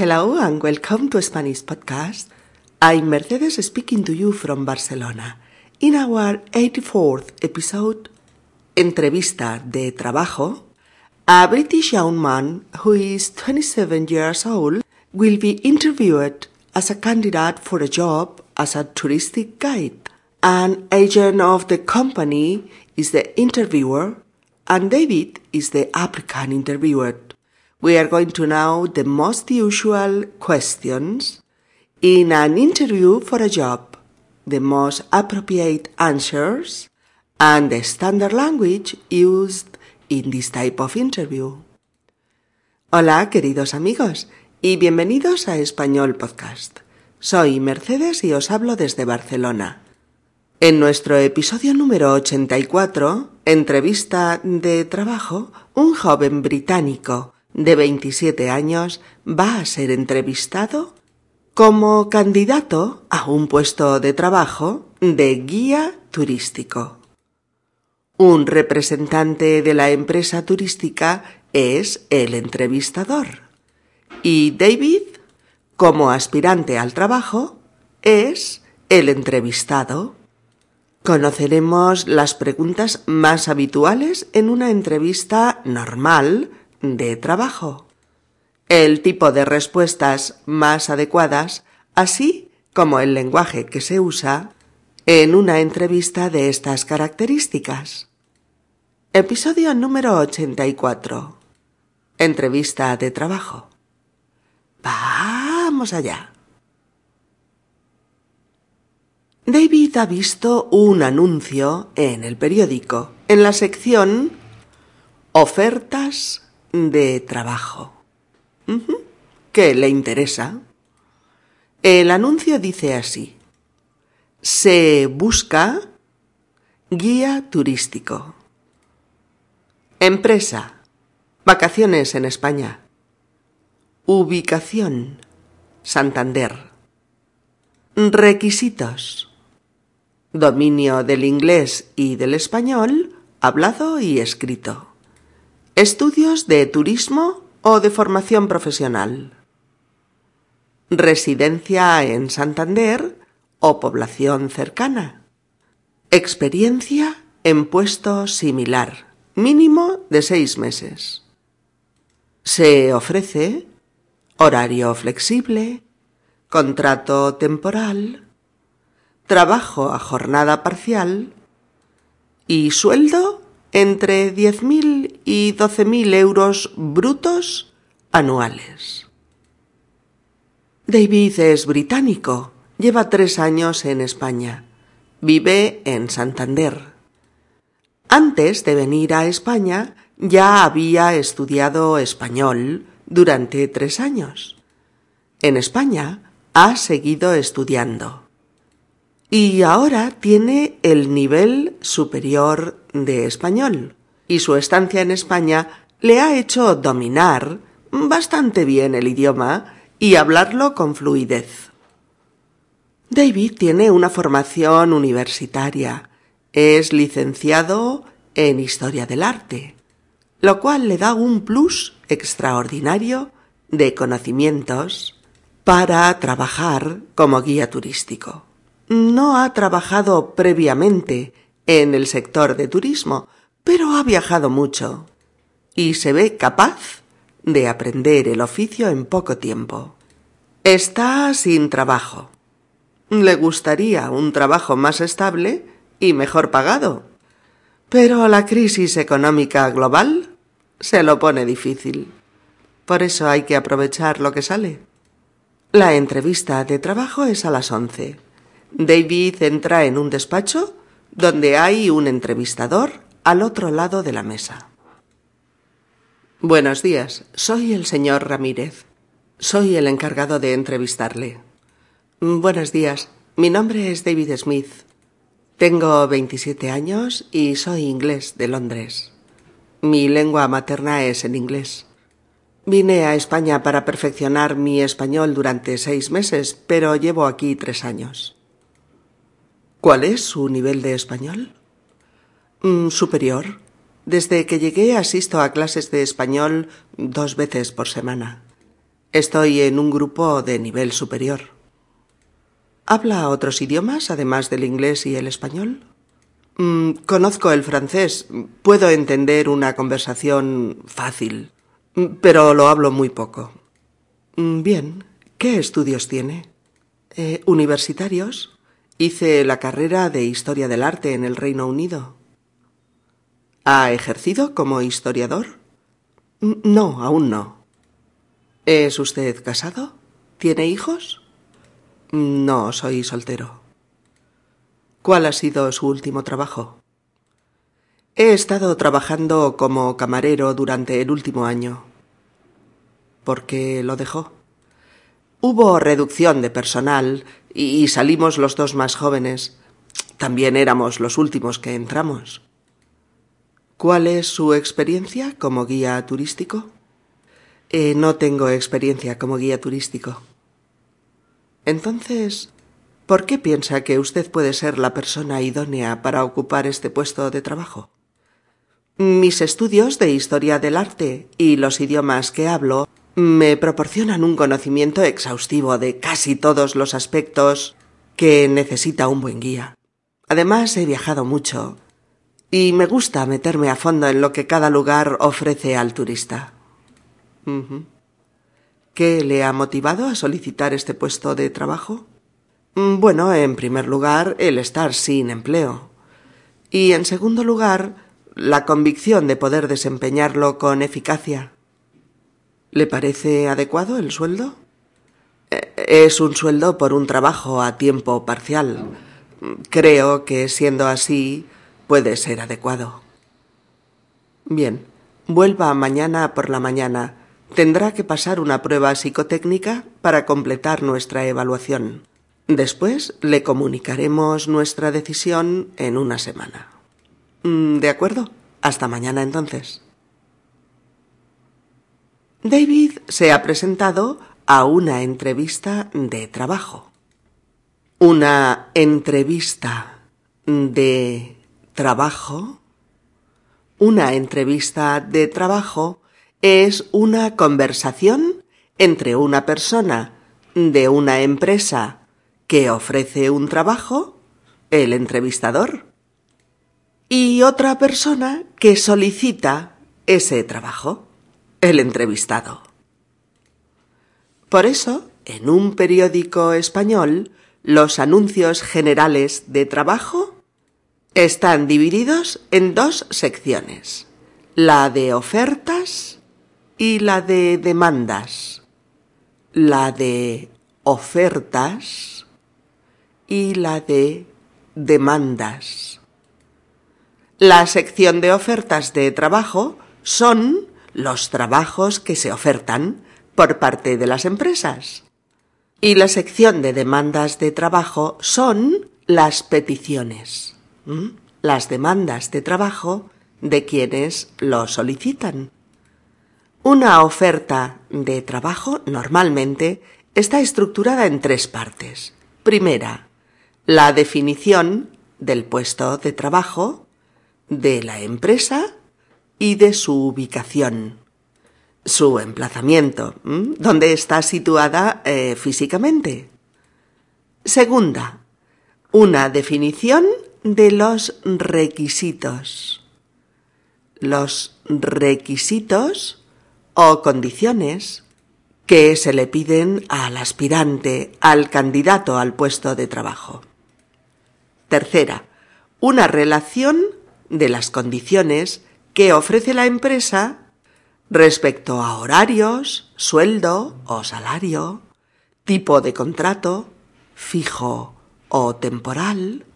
Hello and welcome to Spanish Podcast. I'm Mercedes speaking to you from Barcelona. In our 84th episode, Entrevista de Trabajo, a British young man who is 27 years old will be interviewed as a candidate for a job as a touristic guide. An agent of the company is the interviewer and David is the applicant interviewed. We are going to know the most usual questions in an interview for a job, the most appropriate answers, and the standard language used in this type of interview. Hola, queridos amigos, y bienvenidos a Español Podcast. Soy Mercedes y os hablo desde Barcelona. En nuestro episodio número 84, entrevista de trabajo, un joven británico de 27 años va a ser entrevistado como candidato a un puesto de trabajo de guía turístico. Un representante de la empresa turística es el entrevistador y David, como aspirante al trabajo, es el entrevistado. Conoceremos las preguntas más habituales en una entrevista normal de trabajo, el tipo de respuestas más adecuadas, así como el lenguaje que se usa en una entrevista de estas características. Episodio número 84. Entrevista de trabajo. Vamos allá. David ha visto un anuncio en el periódico, en la sección Ofertas de trabajo. ¿Qué le interesa? El anuncio dice así. Se busca guía turístico. Empresa. Vacaciones en España. Ubicación. Santander. Requisitos. Dominio del inglés y del español, hablado y escrito. Estudios de turismo o de formación profesional. Residencia en Santander o población cercana. Experiencia en puesto similar, mínimo de seis meses. Se ofrece horario flexible, contrato temporal, trabajo a jornada parcial y sueldo entre 10.000 y 12.000 euros brutos anuales. David es británico, lleva tres años en España, vive en Santander. Antes de venir a España ya había estudiado español durante tres años. En España ha seguido estudiando y ahora tiene el nivel superior de español, y su estancia en España le ha hecho dominar bastante bien el idioma y hablarlo con fluidez. David tiene una formación universitaria, es licenciado en Historia del Arte, lo cual le da un plus extraordinario de conocimientos para trabajar como guía turístico. No ha trabajado previamente en el sector de turismo, pero ha viajado mucho y se ve capaz de aprender el oficio en poco tiempo. Está sin trabajo. Le gustaría un trabajo más estable y mejor pagado, pero la crisis económica global se lo pone difícil. Por eso hay que aprovechar lo que sale. La entrevista de trabajo es a las once. David entra en un despacho donde hay un entrevistador al otro lado de la mesa. Buenos días, soy el señor Ramírez. Soy el encargado de entrevistarle. Buenos días, mi nombre es David Smith. Tengo 27 años y soy inglés de Londres. Mi lengua materna es el inglés. Vine a España para perfeccionar mi español durante seis meses, pero llevo aquí tres años. ¿Cuál es su nivel de español? Mm, superior. Desde que llegué asisto a clases de español dos veces por semana. Estoy en un grupo de nivel superior. ¿Habla otros idiomas además del inglés y el español? Mm, conozco el francés. Puedo entender una conversación fácil, pero lo hablo muy poco. Mm, bien. ¿Qué estudios tiene? Eh, ¿Universitarios? Hice la carrera de Historia del Arte en el Reino Unido. ¿Ha ejercido como historiador? No, aún no. ¿Es usted casado? ¿Tiene hijos? No, soy soltero. ¿Cuál ha sido su último trabajo? He estado trabajando como camarero durante el último año. ¿Por qué lo dejó? Hubo reducción de personal y salimos los dos más jóvenes. También éramos los últimos que entramos. ¿Cuál es su experiencia como guía turístico? Eh, no tengo experiencia como guía turístico. Entonces, ¿por qué piensa que usted puede ser la persona idónea para ocupar este puesto de trabajo? Mis estudios de historia del arte y los idiomas que hablo me proporcionan un conocimiento exhaustivo de casi todos los aspectos que necesita un buen guía. Además, he viajado mucho y me gusta meterme a fondo en lo que cada lugar ofrece al turista. ¿Qué le ha motivado a solicitar este puesto de trabajo? Mm, bueno, en primer lugar, el estar sin empleo. Y en segundo lugar, la convicción de poder desempeñarlo con eficacia. ¿Le parece adecuado el sueldo? Eh, es un sueldo por un trabajo a tiempo parcial. Creo que siendo así puede ser adecuado. Bien, vuelva mañana por la mañana. Tendrá que pasar una prueba psicotécnica para completar nuestra evaluación. Después le comunicaremos nuestra decisión en una semana. Mm, ¿De acuerdo? Hasta mañana entonces. David se ha presentado a una entrevista de trabajo. Una entrevista de trabajo. Una entrevista de trabajo es una conversación entre una persona de una empresa que ofrece un trabajo, el entrevistador, y otra persona que solicita ese trabajo el entrevistado. Por eso, en un periódico español, los anuncios generales de trabajo están divididos en dos secciones, la de ofertas y la de demandas. La de ofertas y la de demandas. La sección de ofertas de trabajo son los trabajos que se ofertan por parte de las empresas. Y la sección de demandas de trabajo son las peticiones, las demandas de trabajo de quienes lo solicitan. Una oferta de trabajo normalmente está estructurada en tres partes. Primera, la definición del puesto de trabajo, de la empresa y de su ubicación, su emplazamiento, dónde está situada eh, físicamente. Segunda, una definición de los requisitos. Los requisitos o condiciones que se le piden al aspirante, al candidato al puesto de trabajo. Tercera, una relación de las condiciones que ofrece la empresa respecto a horarios, sueldo o salario, tipo de contrato, fijo o temporal,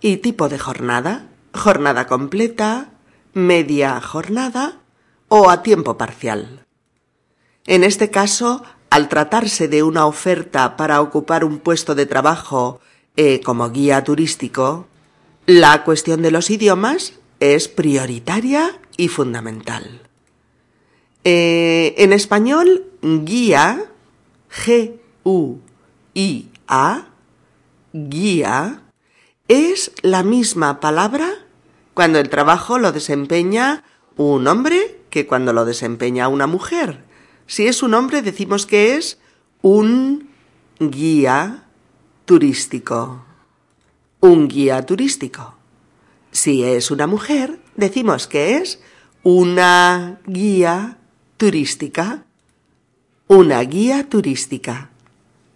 y tipo de jornada, jornada completa, media jornada o a tiempo parcial. En este caso, al tratarse de una oferta para ocupar un puesto de trabajo eh, como guía turístico, la cuestión de los idiomas es prioritaria y fundamental. Eh, en español, guía, G-U-I-A, guía, es la misma palabra cuando el trabajo lo desempeña un hombre que cuando lo desempeña una mujer. Si es un hombre decimos que es un guía turístico. Un guía turístico. Si es una mujer, decimos que es una guía turística. Una guía turística.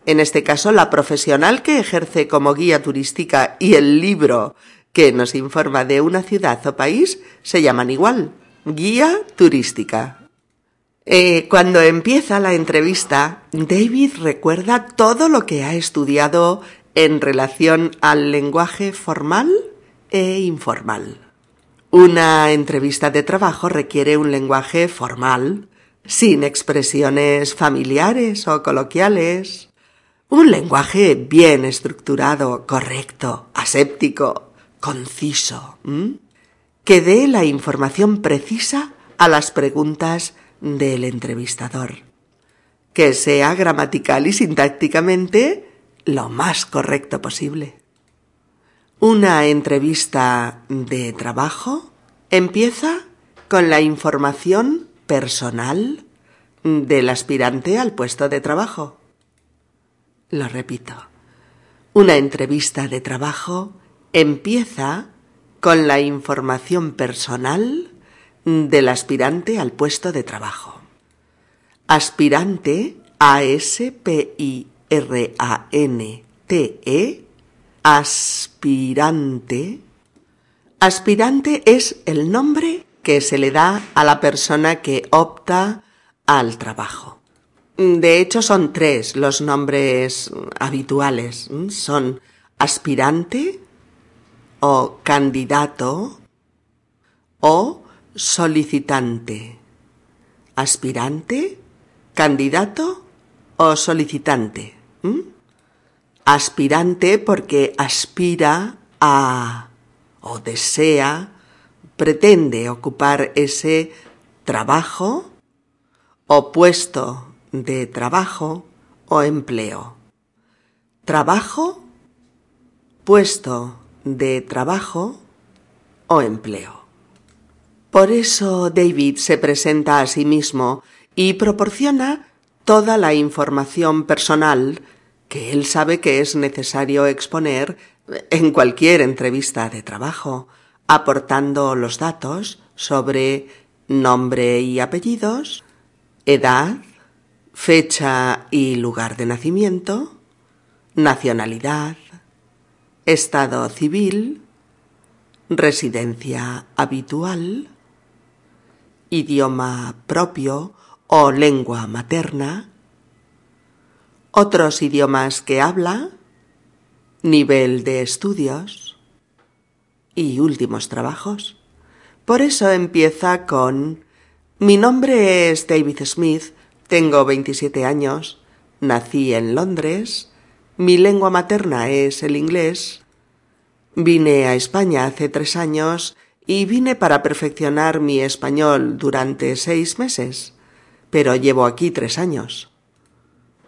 En este caso, la profesional que ejerce como guía turística y el libro que nos informa de una ciudad o país se llaman igual, guía turística. Eh, cuando empieza la entrevista, David recuerda todo lo que ha estudiado en relación al lenguaje formal e informal. Una entrevista de trabajo requiere un lenguaje formal, sin expresiones familiares o coloquiales, un lenguaje bien estructurado, correcto, aséptico, conciso, que dé la información precisa a las preguntas del entrevistador, que sea gramatical y sintácticamente lo más correcto posible. Una entrevista de trabajo empieza con la información personal del aspirante al puesto de trabajo. Lo repito. Una entrevista de trabajo empieza con la información personal del aspirante al puesto de trabajo. Aspirante A-S-P-I-R-A-N-T-E aspirante. Aspirante es el nombre que se le da a la persona que opta al trabajo. De hecho, son tres los nombres habituales. Son aspirante o candidato o solicitante. Aspirante, candidato o solicitante aspirante porque aspira a o desea, pretende ocupar ese trabajo o puesto de trabajo o empleo. Trabajo, puesto de trabajo o empleo. Por eso David se presenta a sí mismo y proporciona toda la información personal que él sabe que es necesario exponer en cualquier entrevista de trabajo, aportando los datos sobre nombre y apellidos, edad, fecha y lugar de nacimiento, nacionalidad, estado civil, residencia habitual, idioma propio o lengua materna, otros idiomas que habla, nivel de estudios y últimos trabajos. Por eso empieza con Mi nombre es David Smith, tengo 27 años, nací en Londres, mi lengua materna es el inglés, vine a España hace tres años y vine para perfeccionar mi español durante seis meses, pero llevo aquí tres años.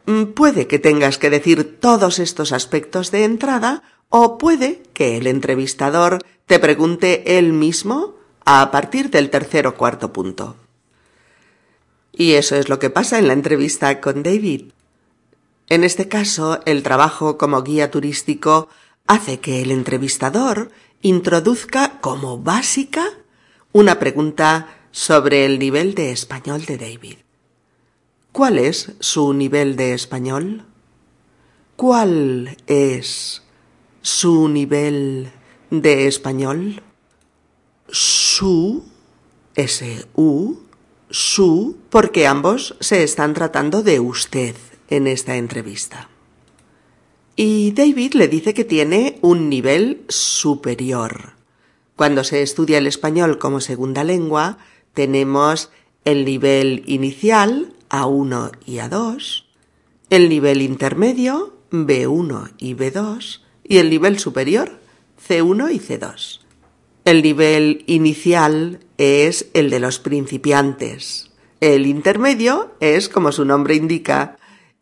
Mm, puede que tengas que decir todos estos aspectos de entrada o puede que el entrevistador te pregunte él mismo a partir del tercer o cuarto punto. Y eso es lo que pasa en la entrevista con David. En este caso, el trabajo como guía turístico hace que el entrevistador introduzca como básica una pregunta sobre el nivel de español de David. ¿Cuál es su nivel de español? ¿Cuál es su nivel de español? Su, S-U, su, porque ambos se están tratando de usted en esta entrevista. Y David le dice que tiene un nivel superior. Cuando se estudia el español como segunda lengua, tenemos el nivel inicial, a1 y A2, el nivel intermedio B1 y B2 y el nivel superior C1 y C2. El nivel inicial es el de los principiantes. El intermedio es, como su nombre indica,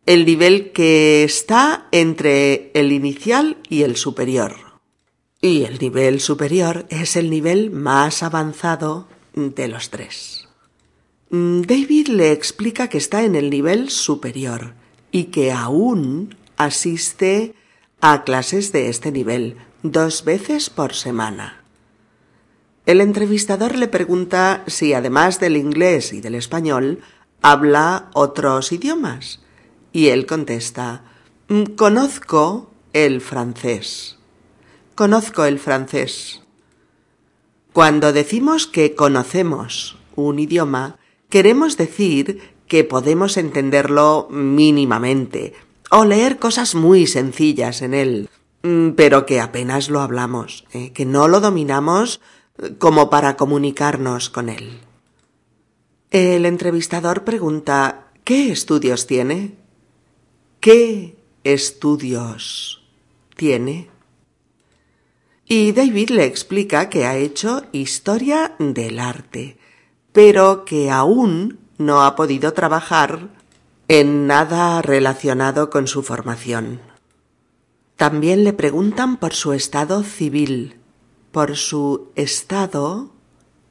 el nivel que está entre el inicial y el superior. Y el nivel superior es el nivel más avanzado de los tres. Mm, David le explica que está en el nivel superior y que aún asiste a clases de este nivel dos veces por semana. El entrevistador le pregunta si además del inglés y del español habla otros idiomas y él contesta mm, Conozco el francés. Conozco el francés. Cuando decimos que conocemos un idioma, queremos decir que podemos entenderlo mínimamente o leer cosas muy sencillas en él, mm, pero que apenas lo hablamos, ¿eh? que no lo dominamos eh, como para comunicarnos con él. El entrevistador pregunta ¿Qué estudios tiene? ¿Qué estudios tiene? Y David le explica que ha hecho historia del arte, pero que aún no ha podido trabajar en nada relacionado con su formación. También le preguntan por su estado civil, por su estado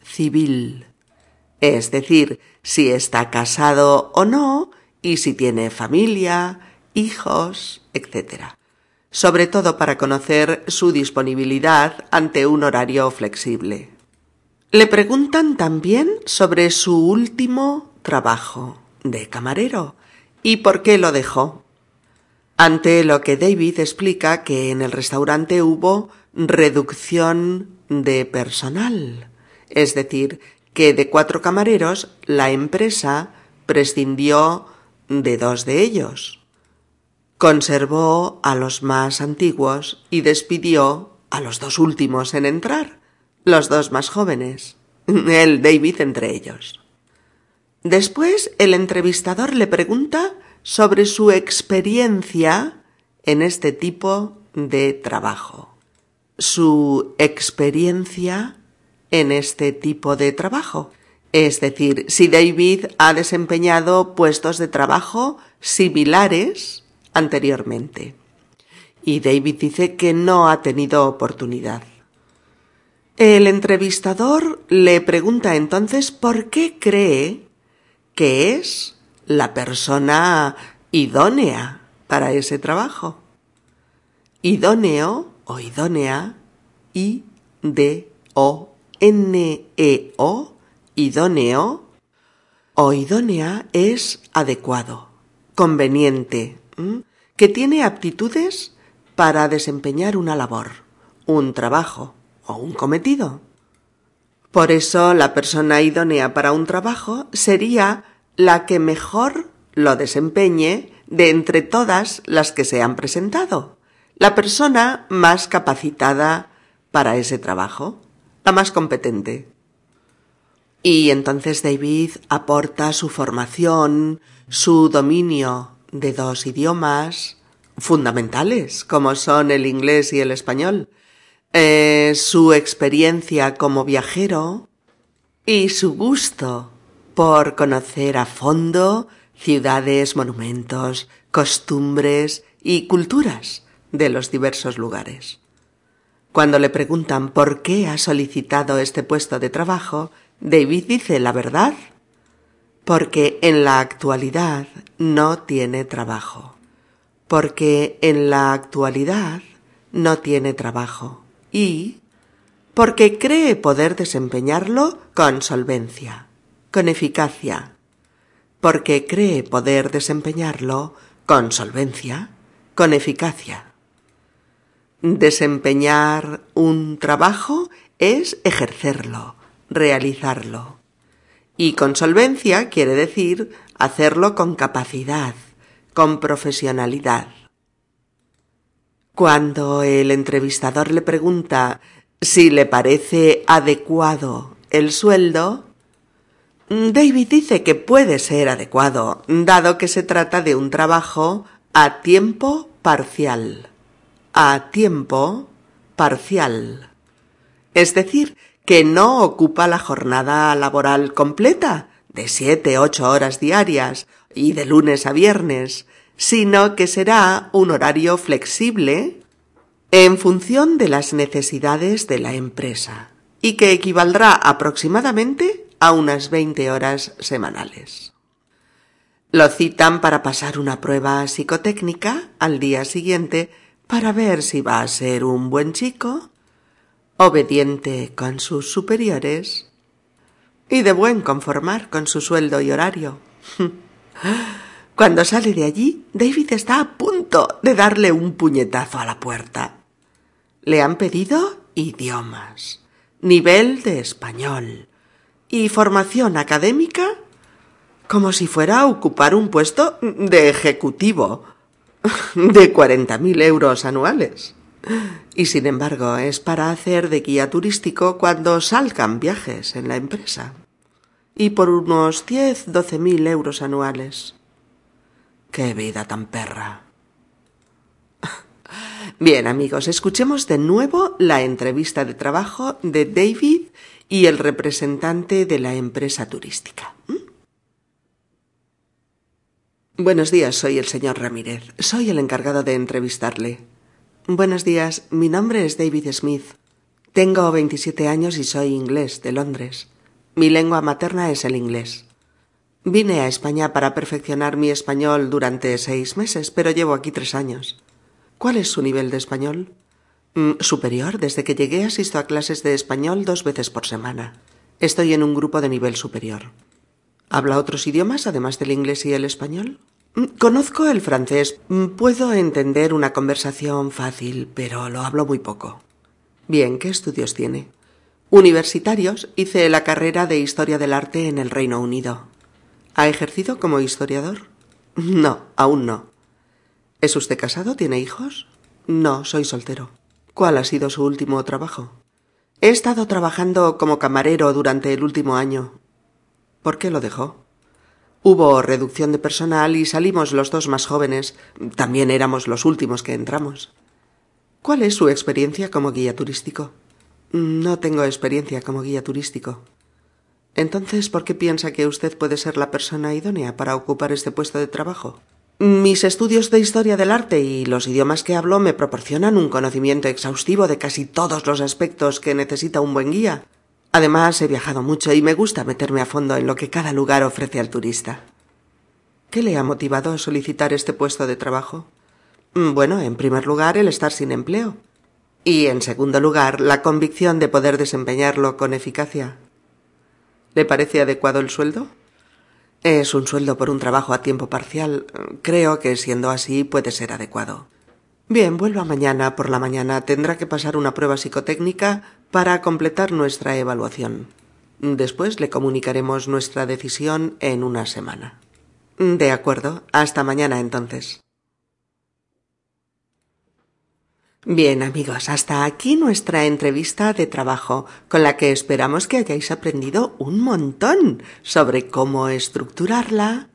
civil, es decir, si está casado o no y si tiene familia, hijos, etc sobre todo para conocer su disponibilidad ante un horario flexible. Le preguntan también sobre su último trabajo de camarero y por qué lo dejó. Ante lo que David explica que en el restaurante hubo reducción de personal, es decir, que de cuatro camareros la empresa prescindió de dos de ellos. Conservó a los más antiguos y despidió a los dos últimos en entrar, los dos más jóvenes, el David entre ellos. Después el entrevistador le pregunta sobre su experiencia en este tipo de trabajo. Su experiencia en este tipo de trabajo. Es decir, si David ha desempeñado puestos de trabajo similares anteriormente. Y David dice que no ha tenido oportunidad. El entrevistador le pregunta entonces por qué cree que es la persona idónea para ese trabajo. Idóneo o idónea, I D O N E idóneo o idónea es adecuado, conveniente, que tiene aptitudes para desempeñar una labor, un trabajo o un cometido. Por eso la persona idónea para un trabajo sería la que mejor lo desempeñe de entre todas las que se han presentado, la persona más capacitada para ese trabajo, la más competente. Y entonces David aporta su formación, su dominio de dos idiomas fundamentales, como son el inglés y el español, eh, su experiencia como viajero y su gusto por conocer a fondo ciudades, monumentos, costumbres y culturas de los diversos lugares. Cuando le preguntan por qué ha solicitado este puesto de trabajo, David dice la verdad porque en la actualidad no tiene trabajo. Porque en la actualidad no tiene trabajo. Y porque cree poder desempeñarlo con solvencia, con eficacia. Porque cree poder desempeñarlo con solvencia, con eficacia. Desempeñar un trabajo es ejercerlo, realizarlo. Y con solvencia quiere decir hacerlo con capacidad, con profesionalidad. Cuando el entrevistador le pregunta si le parece adecuado el sueldo, David dice que puede ser adecuado, dado que se trata de un trabajo a tiempo parcial. A tiempo parcial. Es decir, que no ocupa la jornada laboral completa, de siete, ocho horas diarias y de lunes a viernes, sino que será un horario flexible en función de las necesidades de la empresa y que equivaldrá aproximadamente a unas 20 horas semanales. Lo citan para pasar una prueba psicotécnica al día siguiente para ver si va a ser un buen chico, obediente con sus superiores y de buen conformar con su sueldo y horario. Cuando sale de allí, David está a punto de darle un puñetazo a la puerta. Le han pedido idiomas, nivel de español y formación académica como si fuera a ocupar un puesto de ejecutivo de cuarenta mil euros anuales. Y sin embargo es para hacer de guía turístico cuando salgan viajes en la empresa. Y por unos diez, doce mil euros anuales. ¡Qué vida tan perra! Bien amigos, escuchemos de nuevo la entrevista de trabajo de David y el representante de la empresa turística. Buenos días, soy el señor Ramírez. Soy el encargado de entrevistarle. Buenos días, mi nombre es David Smith. Tengo 27 años y soy inglés, de Londres. Mi lengua materna es el inglés. Vine a España para perfeccionar mi español durante seis meses, pero llevo aquí tres años. ¿Cuál es su nivel de español? Mm, superior. Desde que llegué asisto a clases de español dos veces por semana. Estoy en un grupo de nivel superior. ¿Habla otros idiomas además del inglés y el español? Mm, conozco el francés. Mm, puedo entender una conversación fácil, pero lo hablo muy poco. Bien, ¿qué estudios tiene? Universitarios. Hice la carrera de Historia del Arte en el Reino Unido. ¿Ha ejercido como historiador? No, aún no. ¿Es usted casado? ¿Tiene hijos? No, soy soltero. ¿Cuál ha sido su último trabajo? He estado trabajando como camarero durante el último año. ¿Por qué lo dejó? Hubo reducción de personal y salimos los dos más jóvenes. También éramos los últimos que entramos. ¿Cuál es su experiencia como guía turístico? No tengo experiencia como guía turístico. Entonces, ¿por qué piensa que usted puede ser la persona idónea para ocupar este puesto de trabajo? Mis estudios de historia del arte y los idiomas que hablo me proporcionan un conocimiento exhaustivo de casi todos los aspectos que necesita un buen guía. Además, he viajado mucho y me gusta meterme a fondo en lo que cada lugar ofrece al turista. ¿Qué le ha motivado a solicitar este puesto de trabajo? Bueno, en primer lugar, el estar sin empleo. Y en segundo lugar, la convicción de poder desempeñarlo con eficacia. ¿Le parece adecuado el sueldo? Es un sueldo por un trabajo a tiempo parcial. Creo que siendo así puede ser adecuado. Bien, vuelva mañana por la mañana. Tendrá que pasar una prueba psicotécnica para completar nuestra evaluación. Después le comunicaremos nuestra decisión en una semana. De acuerdo. Hasta mañana entonces. Bien amigos, hasta aquí nuestra entrevista de trabajo, con la que esperamos que hayáis aprendido un montón sobre cómo estructurarla,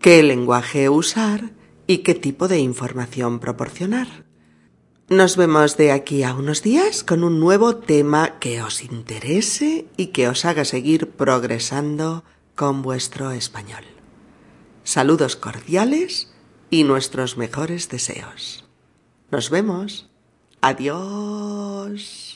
qué lenguaje usar y qué tipo de información proporcionar. Nos vemos de aquí a unos días con un nuevo tema que os interese y que os haga seguir progresando con vuestro español. Saludos cordiales y nuestros mejores deseos. Nos vemos. Adiós.